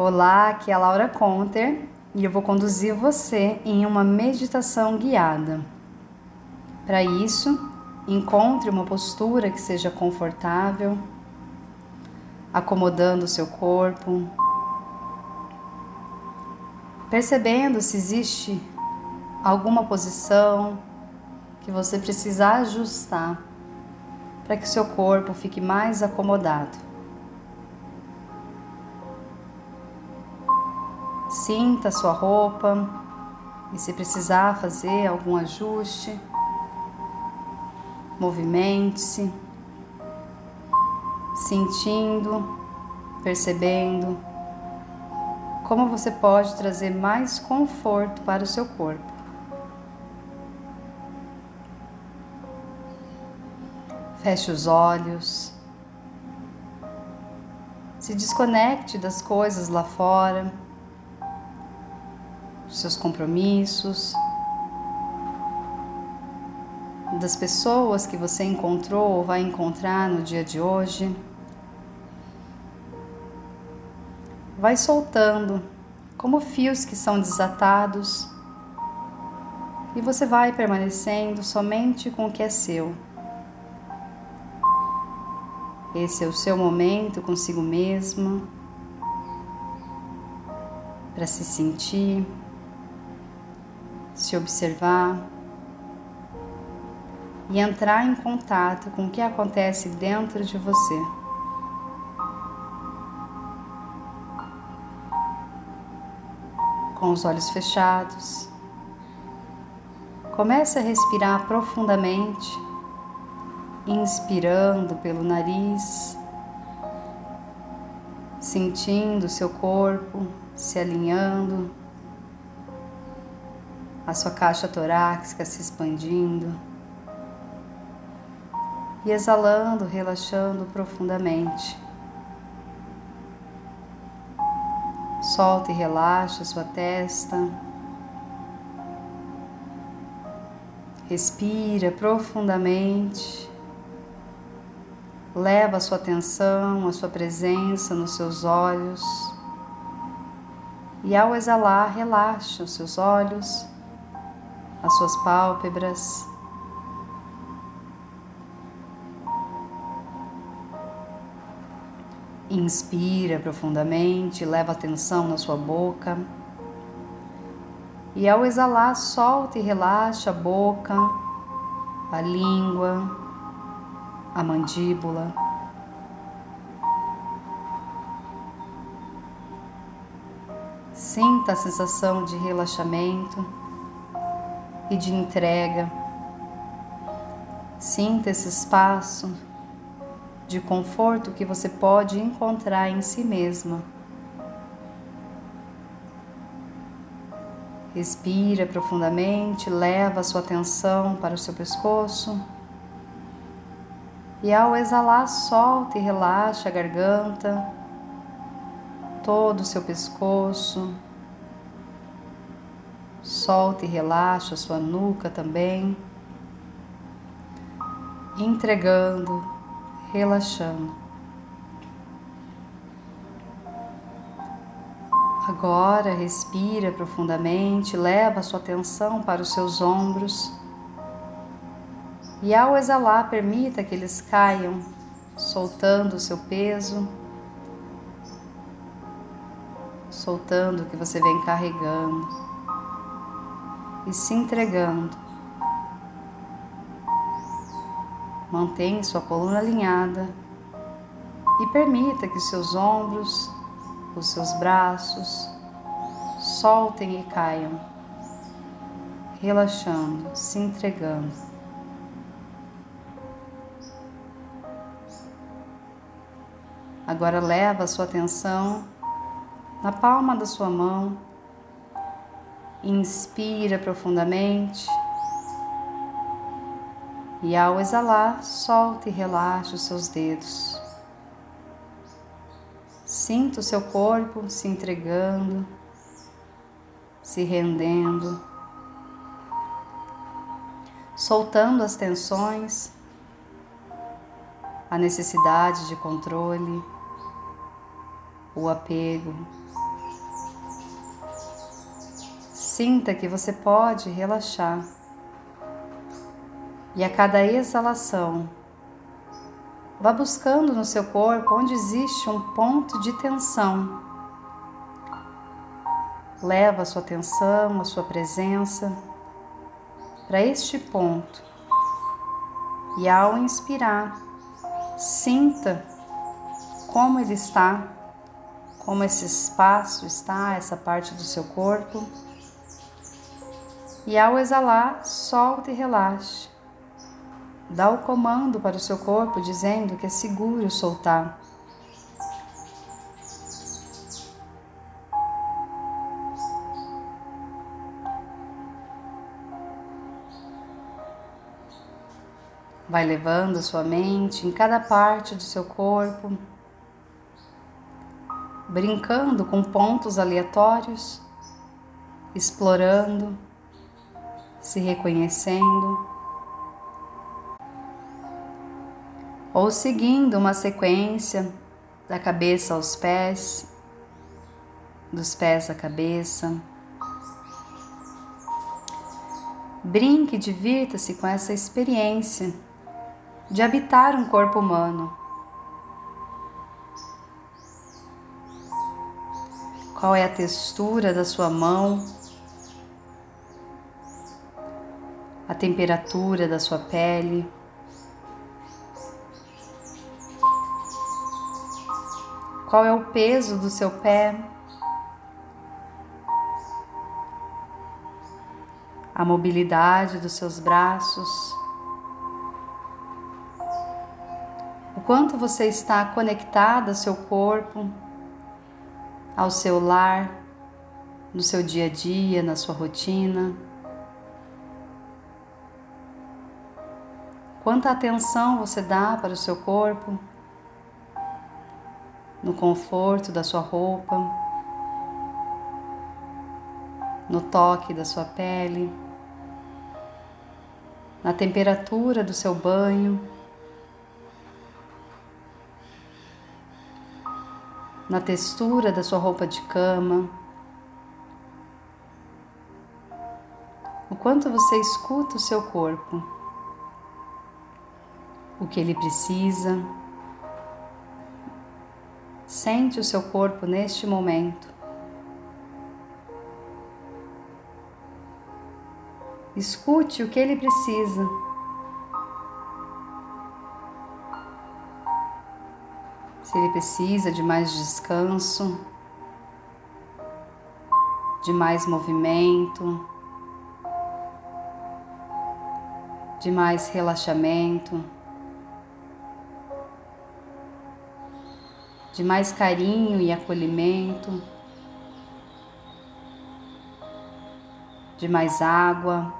Olá, aqui é a Laura Conter e eu vou conduzir você em uma meditação guiada. Para isso, encontre uma postura que seja confortável, acomodando o seu corpo, percebendo se existe alguma posição que você precisa ajustar para que seu corpo fique mais acomodado. Sinta a sua roupa e se precisar fazer algum ajuste, movimente-se, sentindo, percebendo como você pode trazer mais conforto para o seu corpo. Feche os olhos. Se desconecte das coisas lá fora seus compromissos, das pessoas que você encontrou ou vai encontrar no dia de hoje. Vai soltando como fios que são desatados e você vai permanecendo somente com o que é seu. Esse é o seu momento consigo mesmo para se sentir se observar e entrar em contato com o que acontece dentro de você. Com os olhos fechados, comece a respirar profundamente, inspirando pelo nariz, sentindo seu corpo se alinhando a sua caixa torácica se expandindo e exalando, relaxando profundamente. Solta e relaxa a sua testa. Respira profundamente. Leva a sua atenção, a sua presença nos seus olhos. E ao exalar, relaxa os seus olhos as suas pálpebras. Inspira profundamente, leva atenção na sua boca. E ao exalar, solta e relaxa a boca, a língua, a mandíbula. Sinta a sensação de relaxamento e de entrega. Sinta esse espaço de conforto que você pode encontrar em si mesma. Respira profundamente, leva a sua atenção para o seu pescoço. E ao exalar, solta e relaxa a garganta, todo o seu pescoço, Solta e relaxa a sua nuca também. Entregando, relaxando. Agora respira profundamente, leva a sua atenção para os seus ombros. E ao exalar, permita que eles caiam, soltando o seu peso, soltando o que você vem carregando e se entregando. Mantenha sua coluna alinhada e permita que seus ombros, os seus braços soltem e caiam, relaxando, se entregando. Agora leva a sua atenção na palma da sua mão Inspira profundamente. E ao exalar, solta e relaxa os seus dedos. Sinta o seu corpo se entregando, se rendendo, soltando as tensões, a necessidade de controle, o apego, Sinta que você pode relaxar. E a cada exalação, vá buscando no seu corpo onde existe um ponto de tensão. Leva a sua atenção, a sua presença para este ponto. E ao inspirar, sinta como ele está, como esse espaço está, essa parte do seu corpo. E ao exalar, solte e relaxe. Dá o comando para o seu corpo dizendo que é seguro soltar. Vai levando sua mente em cada parte do seu corpo, brincando com pontos aleatórios, explorando, se reconhecendo, ou seguindo uma sequência da cabeça aos pés, dos pés à cabeça. Brinque e divirta-se com essa experiência de habitar um corpo humano. Qual é a textura da sua mão? Temperatura da sua pele? Qual é o peso do seu pé? A mobilidade dos seus braços? quanto você está conectada ao seu corpo, ao seu lar, no seu dia a dia, na sua rotina. Quanta atenção você dá para o seu corpo, no conforto da sua roupa, no toque da sua pele, na temperatura do seu banho. na textura da sua roupa de cama, o quanto você escuta o seu corpo, o que ele precisa. Sente o seu corpo neste momento. Escute o que ele precisa. se ele precisa de mais descanso, de mais movimento, de mais relaxamento, de mais carinho e acolhimento, de mais água.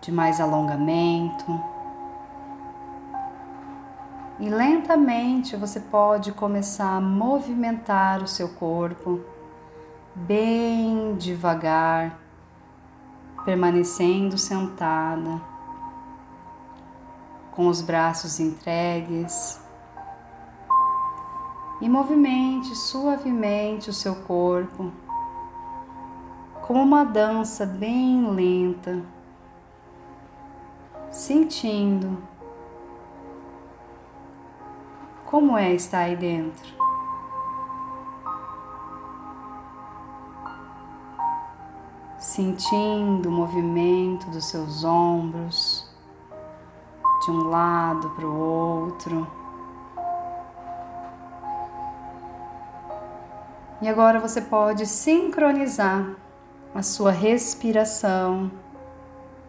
De mais alongamento. E lentamente você pode começar a movimentar o seu corpo, bem devagar, permanecendo sentada, com os braços entregues. E movimente suavemente o seu corpo, como uma dança bem lenta, sentindo como é estar aí dentro? Sentindo o movimento dos seus ombros de um lado para o outro. E agora você pode sincronizar a sua respiração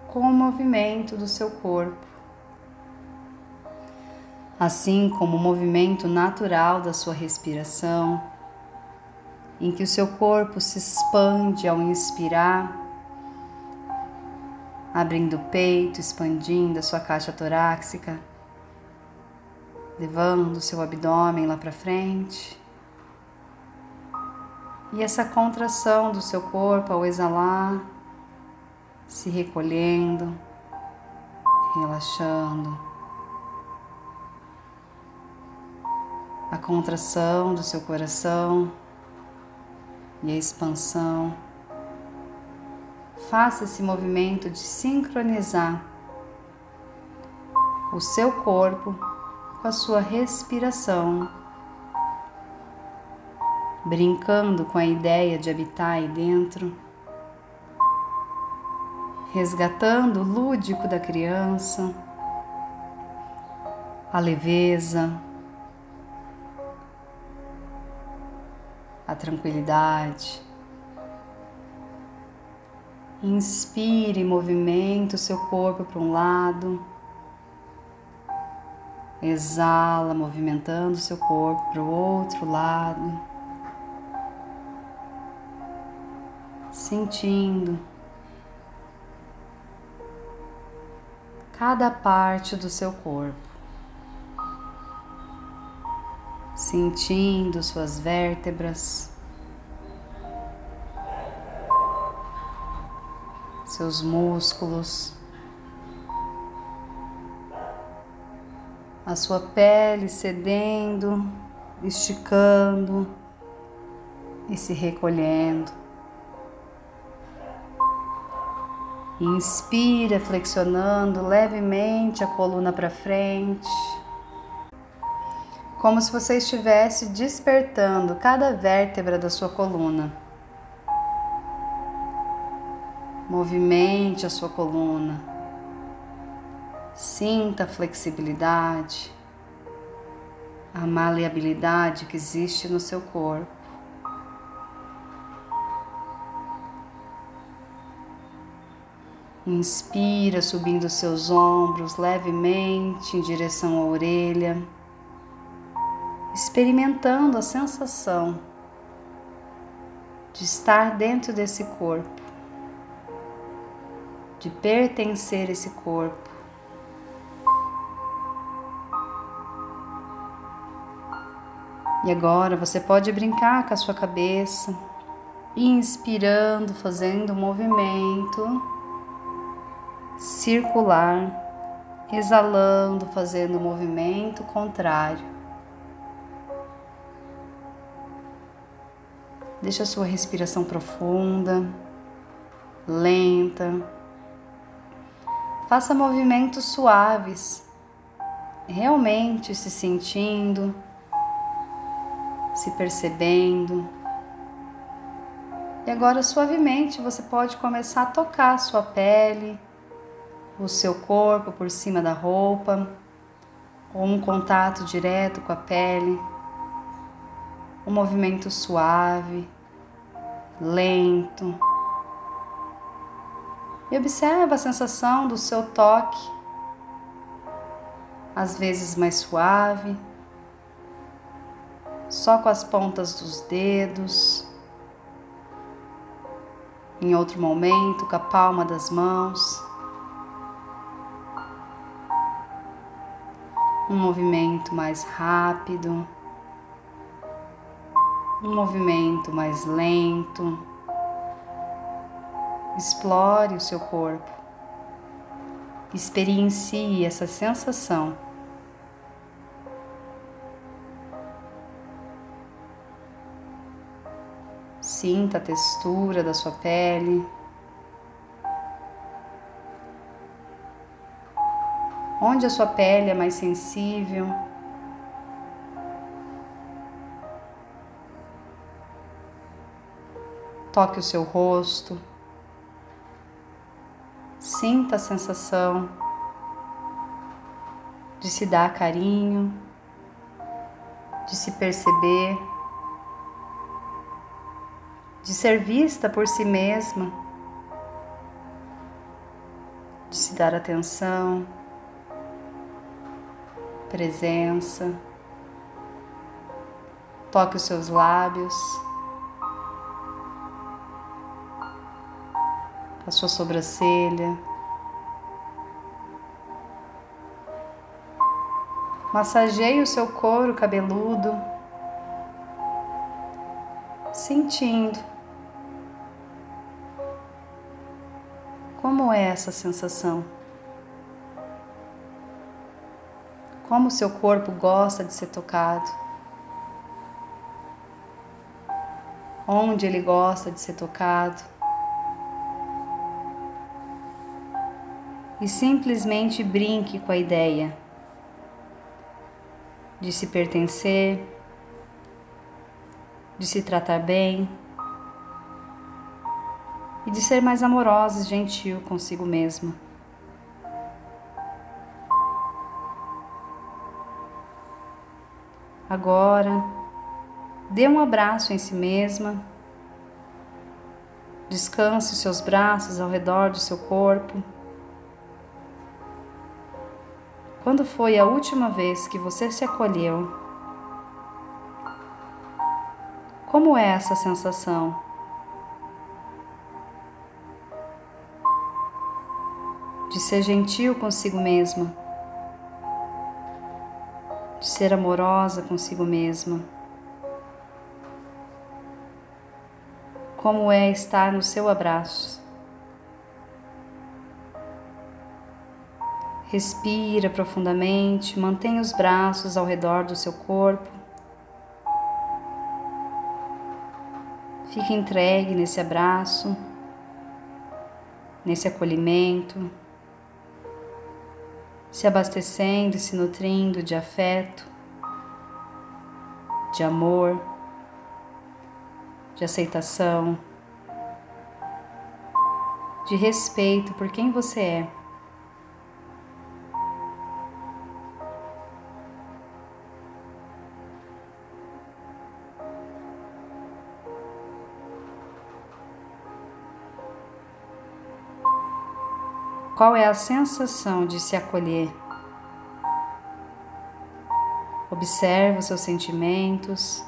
com o movimento do seu corpo assim como o movimento natural da sua respiração, em que o seu corpo se expande ao inspirar, abrindo o peito, expandindo a sua caixa torácica, levando o seu abdômen lá para frente. E essa contração do seu corpo ao exalar, se recolhendo, relaxando. a contração do seu coração, e a expansão. Faça esse movimento de sincronizar o seu corpo com a sua respiração, brincando com a ideia de habitar aí dentro, resgatando o lúdico da criança, a leveza, a tranquilidade. Inspire, movimenta o seu corpo para um lado. Exala, movimentando o seu corpo para o outro lado. Sentindo cada parte do seu corpo. sentindo suas vértebras, seus músculos, a sua pele cedendo, esticando e se recolhendo. Inspira, flexionando levemente a coluna para frente como se você estivesse despertando cada vértebra da sua coluna. Movimente a sua coluna. Sinta a flexibilidade, a maleabilidade que existe no seu corpo. Inspira, subindo seus ombros levemente em direção à orelha experimentando a sensação de estar dentro desse corpo, de pertencer a esse corpo. E agora você pode brincar com a sua cabeça, inspirando, fazendo um movimento circular, exalando, fazendo um movimento contrário. Deixa a sua respiração profunda, lenta. Faça movimentos suaves, realmente se sentindo, se percebendo. E agora, suavemente, você pode começar a tocar a sua pele, o seu corpo por cima da roupa, ou um contato direto com a pele um movimento suave, lento. E observa a sensação do seu toque, às vezes mais suave, só com as pontas dos dedos. Em outro momento, com a palma das mãos. Um movimento mais rápido um movimento mais lento. Explore o seu corpo. Experiencie essa sensação. Sinta a textura da sua pele. Onde a sua pele é mais sensível, Toque o seu rosto. Sinta a sensação de se dar carinho, de se perceber, de ser vista por si mesma, de se dar atenção, presença. Toque os seus lábios. A sua sobrancelha. Massageie o seu couro cabeludo, sentindo como é essa sensação. Como o seu corpo gosta de ser tocado. onde ele gosta de ser tocado. E simplesmente brinque com a ideia de se pertencer, de se tratar bem e de ser mais amorosa e gentil consigo mesma. Agora, dê um abraço em si mesma. Descanse os seus braços ao redor do seu corpo. Quando foi a última vez que você se acolheu? Como é essa sensação? De ser gentil consigo mesma de ser amorosa consigo mesma. Como é estar no seu abraço. Respira profundamente, mantenha os braços ao redor do seu corpo. Fique entregue nesse abraço, nesse acolhimento se abastecendo e se nutrindo de afeto, de amor, de aceitação, de respeito por quem você é. Qual é a sensação de se acolher? Observe os seus sentimentos.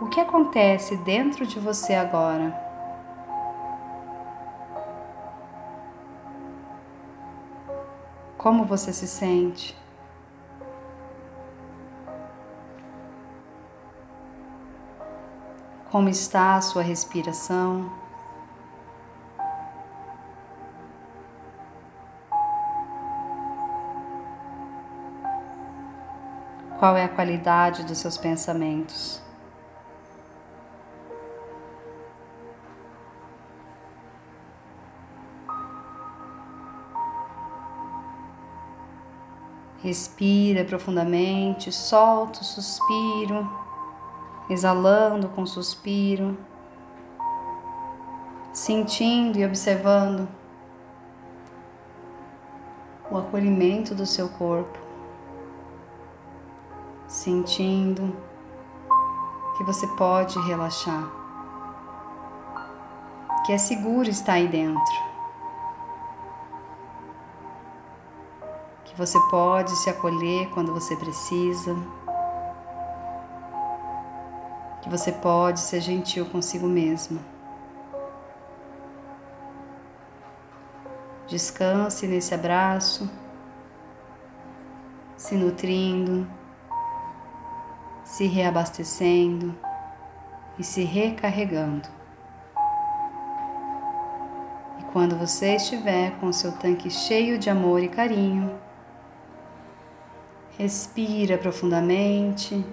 O que acontece dentro de você agora? Como você se sente? Como está a sua respiração? Qual é a qualidade dos seus pensamentos? Respira profundamente, solta o suspiro, exalando com suspiro, sentindo e observando o acolhimento do seu corpo sentindo que você pode relaxar, que é seguro estar aí dentro, que você pode se acolher quando você precisa, que você pode ser gentil consigo mesmo. Descanse nesse abraço, se nutrindo se reabastecendo e se recarregando. E quando você estiver com seu tanque cheio de amor e carinho, respira profundamente,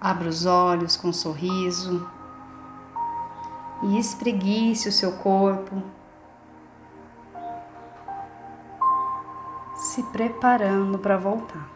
abra os olhos com um sorriso e espreguice o seu corpo, se preparando para voltar.